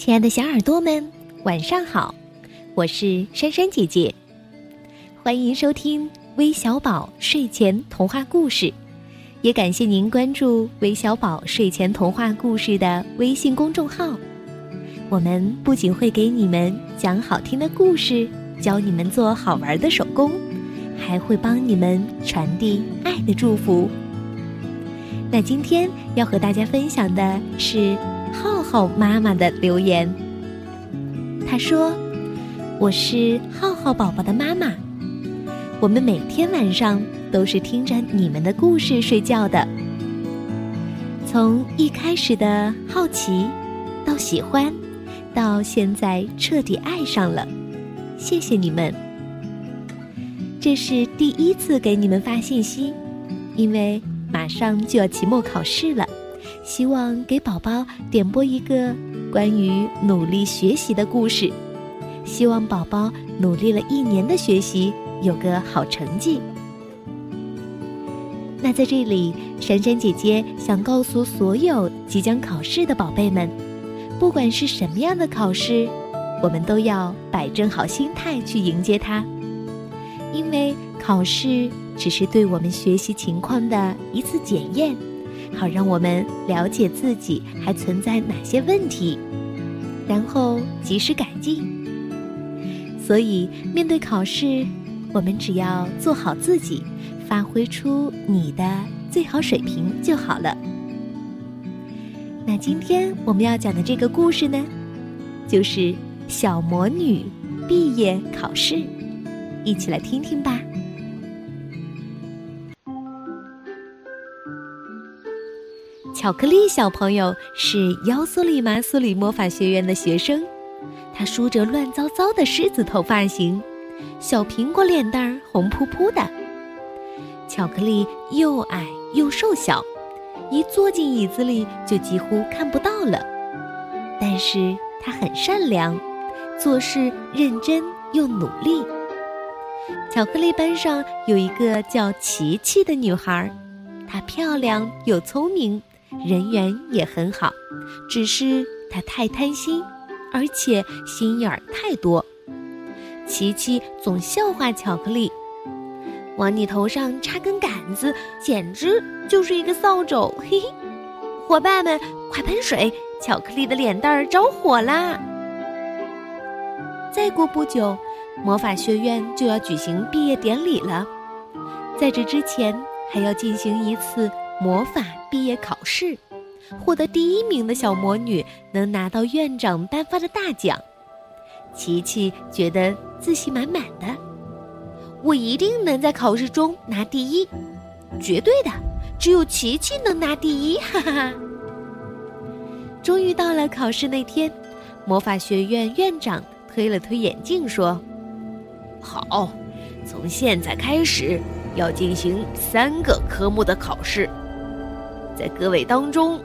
亲爱的小耳朵们，晚上好！我是珊珊姐姐，欢迎收听微小宝睡前童话故事，也感谢您关注微小宝睡前童话故事的微信公众号。我们不仅会给你们讲好听的故事，教你们做好玩的手工，还会帮你们传递爱的祝福。那今天要和大家分享的是浩浩妈妈的留言。她说：“我是浩浩宝宝的妈妈，我们每天晚上都是听着你们的故事睡觉的。从一开始的好奇，到喜欢，到现在彻底爱上了，谢谢你们。这是第一次给你们发信息，因为。”马上就要期末考试了，希望给宝宝点播一个关于努力学习的故事。希望宝宝努力了一年的学习有个好成绩。那在这里，珊珊姐姐想告诉所有即将考试的宝贝们，不管是什么样的考试，我们都要摆正好心态去迎接它，因为考试。只是对我们学习情况的一次检验，好让我们了解自己还存在哪些问题，然后及时改进。所以，面对考试，我们只要做好自己，发挥出你的最好水平就好了。那今天我们要讲的这个故事呢，就是小魔女毕业考试，一起来听听吧。巧克力小朋友是妖苏里麻苏里魔法学院的学生，他梳着乱糟糟的狮子头发型，小苹果脸蛋儿红扑扑的。巧克力又矮又瘦小，一坐进椅子里就几乎看不到了。但是他很善良，做事认真又努力。巧克力班上有一个叫琪琪的女孩，她漂亮又聪明。人缘也很好，只是他太贪心，而且心眼儿太多。琪琪总笑话巧克力，往你头上插根杆子，简直就是一个扫帚。嘿嘿，伙伴们快喷水！巧克力的脸蛋儿着火啦！再过不久，魔法学院就要举行毕业典礼了，在这之前还要进行一次。魔法毕业考试，获得第一名的小魔女能拿到院长颁发的大奖。琪琪觉得自信满满的，我一定能在考试中拿第一，绝对的，只有琪琪能拿第一，哈哈哈！终于到了考试那天，魔法学院院长推了推眼镜说：“好，从现在开始要进行三个科目的考试。”在各位当中，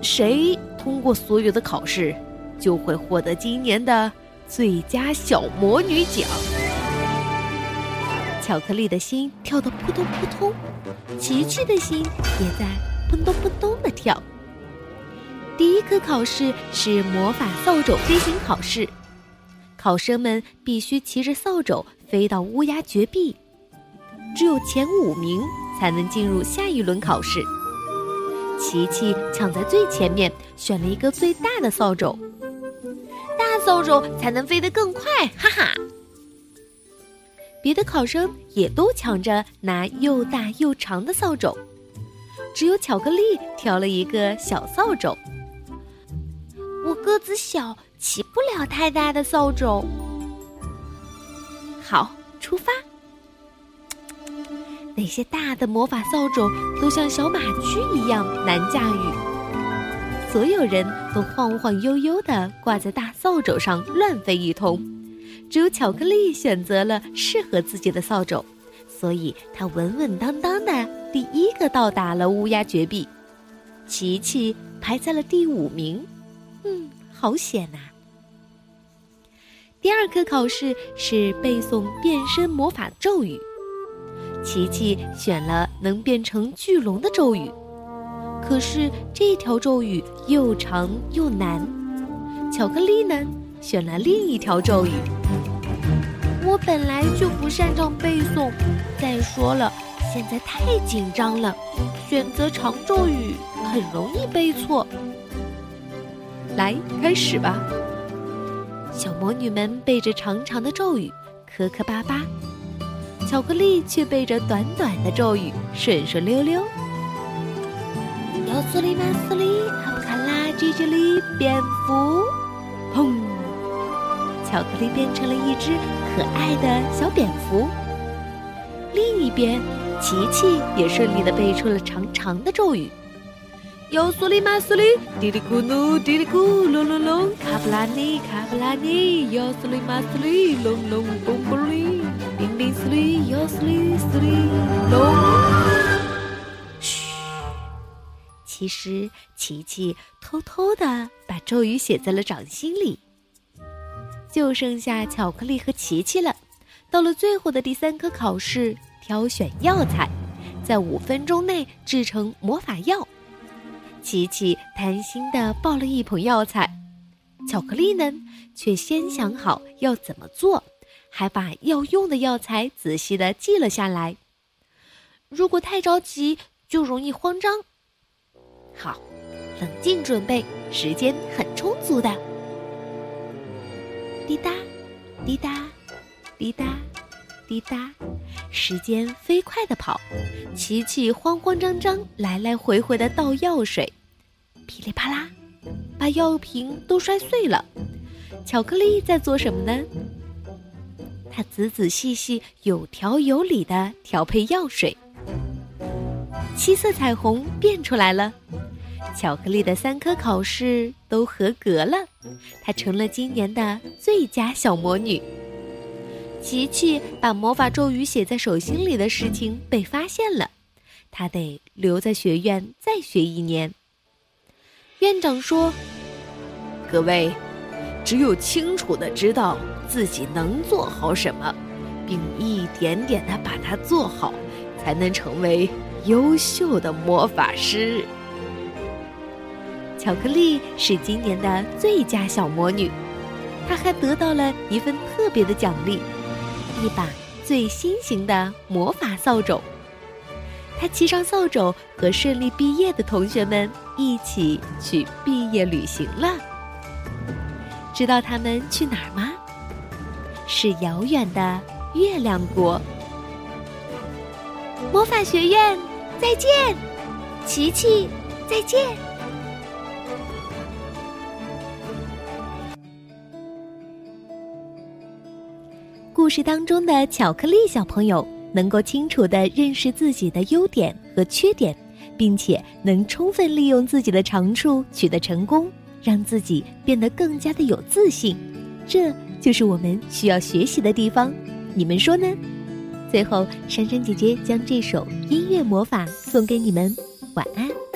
谁通过所有的考试，就会获得今年的最佳小魔女奖。巧克力的心跳得扑通扑通，琪琪的心也在扑通扑通的跳。第一科考试是魔法扫帚飞行考试，考生们必须骑着扫帚飞到乌鸦绝壁，只有前五名才能进入下一轮考试。琪琪抢在最前面，选了一个最大的扫帚，大扫帚才能飞得更快，哈哈！别的考生也都抢着拿又大又长的扫帚，只有巧克力挑了一个小扫帚。我个子小，骑不了太大的扫帚。好，出发。那些大的魔法扫帚都像小马驹一样难驾驭，所有人都晃晃悠悠地挂在大扫帚上乱飞一通，只有巧克力选择了适合自己的扫帚，所以他稳稳当当的第一个到达了乌鸦绝壁。琪琪排在了第五名，嗯，好险呐！第二科考试是背诵变身魔法咒语。琪琪选了能变成巨龙的咒语，可是这条咒语又长又难，巧克力呢，选了另一条咒语。我本来就不擅长背诵，再说了，现在太紧张了，选择长咒语很容易背错。来，开始吧。小魔女们背着长长的咒语，磕磕巴巴；巧克力却背着短短的咒语，顺顺溜溜。要斯里马斯里，阿布卡拉叽叽里，蝙蝠，砰！巧克力变成了一只可爱的小蝙蝠。另一边，琪琪也顺利的背出了长长的咒语。要苏里马斯里，嘀哩咕噜，嘀哩咕，隆隆隆，卡布拉尼，卡布拉尼，要苏里玛苏里，隆隆嘣嘣哩，叮叮苏里，要苏里苏里隆。其实，琪琪偷偷的把咒语写在了掌心里。就剩下巧克力和琪琪了。到了最后的第三科考试，挑选药材，在五分钟内制成魔法药。琪琪贪心的抱了一捧药材，巧克力呢，却先想好要怎么做，还把要用的药材仔细的记了下来。如果太着急，就容易慌张。好，冷静准备，时间很充足的。滴答，滴答，滴答，滴答，时间飞快的跑。琪琪慌慌张张，来来回回的倒药水，噼里啪啦，把药瓶都摔碎了。巧克力在做什么呢？他仔仔细细、有条有理的调配药水。七色彩虹变出来了。巧克力的三科考试都合格了，她成了今年的最佳小魔女。琪琪把魔法咒语写在手心里的事情被发现了，她得留在学院再学一年。院长说：“各位，只有清楚的知道自己能做好什么，并一点点的把它做好，才能成为优秀的魔法师。”巧克力是今年的最佳小魔女，她还得到了一份特别的奖励——一把最新型的魔法扫帚。他骑上扫帚，和顺利毕业的同学们一起去毕业旅行了。知道他们去哪儿吗？是遥远的月亮国。魔法学院，再见！琪琪，再见！故事当中的巧克力小朋友能够清楚地认识自己的优点和缺点，并且能充分利用自己的长处取得成功，让自己变得更加的有自信。这就是我们需要学习的地方，你们说呢？最后，珊珊姐姐将这首音乐魔法送给你们，晚安。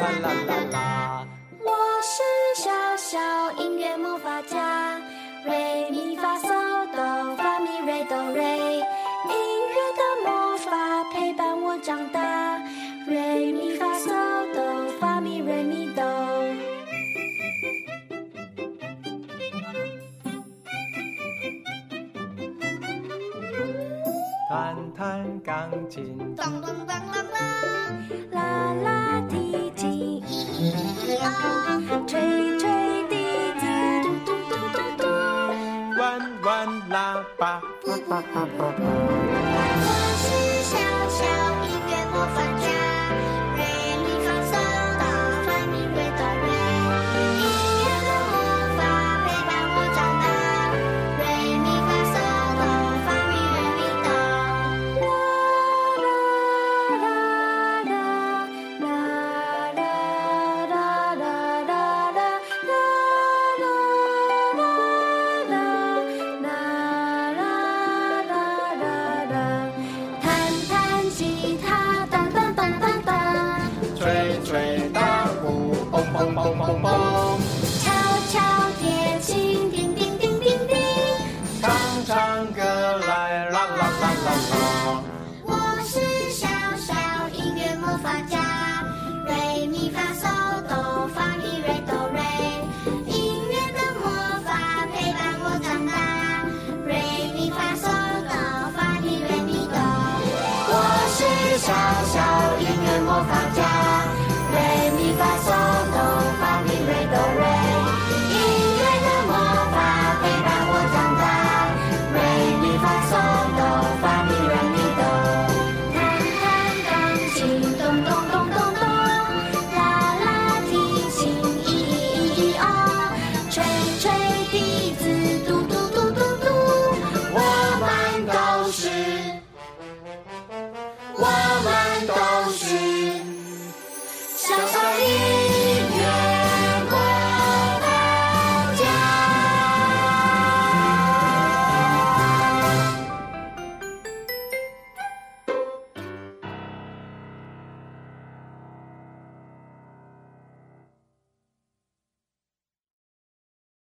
啦啦啦啦啦！我是小小音乐魔法家，瑞咪发嗦哆发咪瑞哆瑞，音乐的魔法陪伴我长大，瑞咪发嗦哆发咪瑞咪哆。弹弹钢琴，当当当当当，啦啦提吹吹笛子，嘟嘟嘟嘟嘟，弯弯喇叭，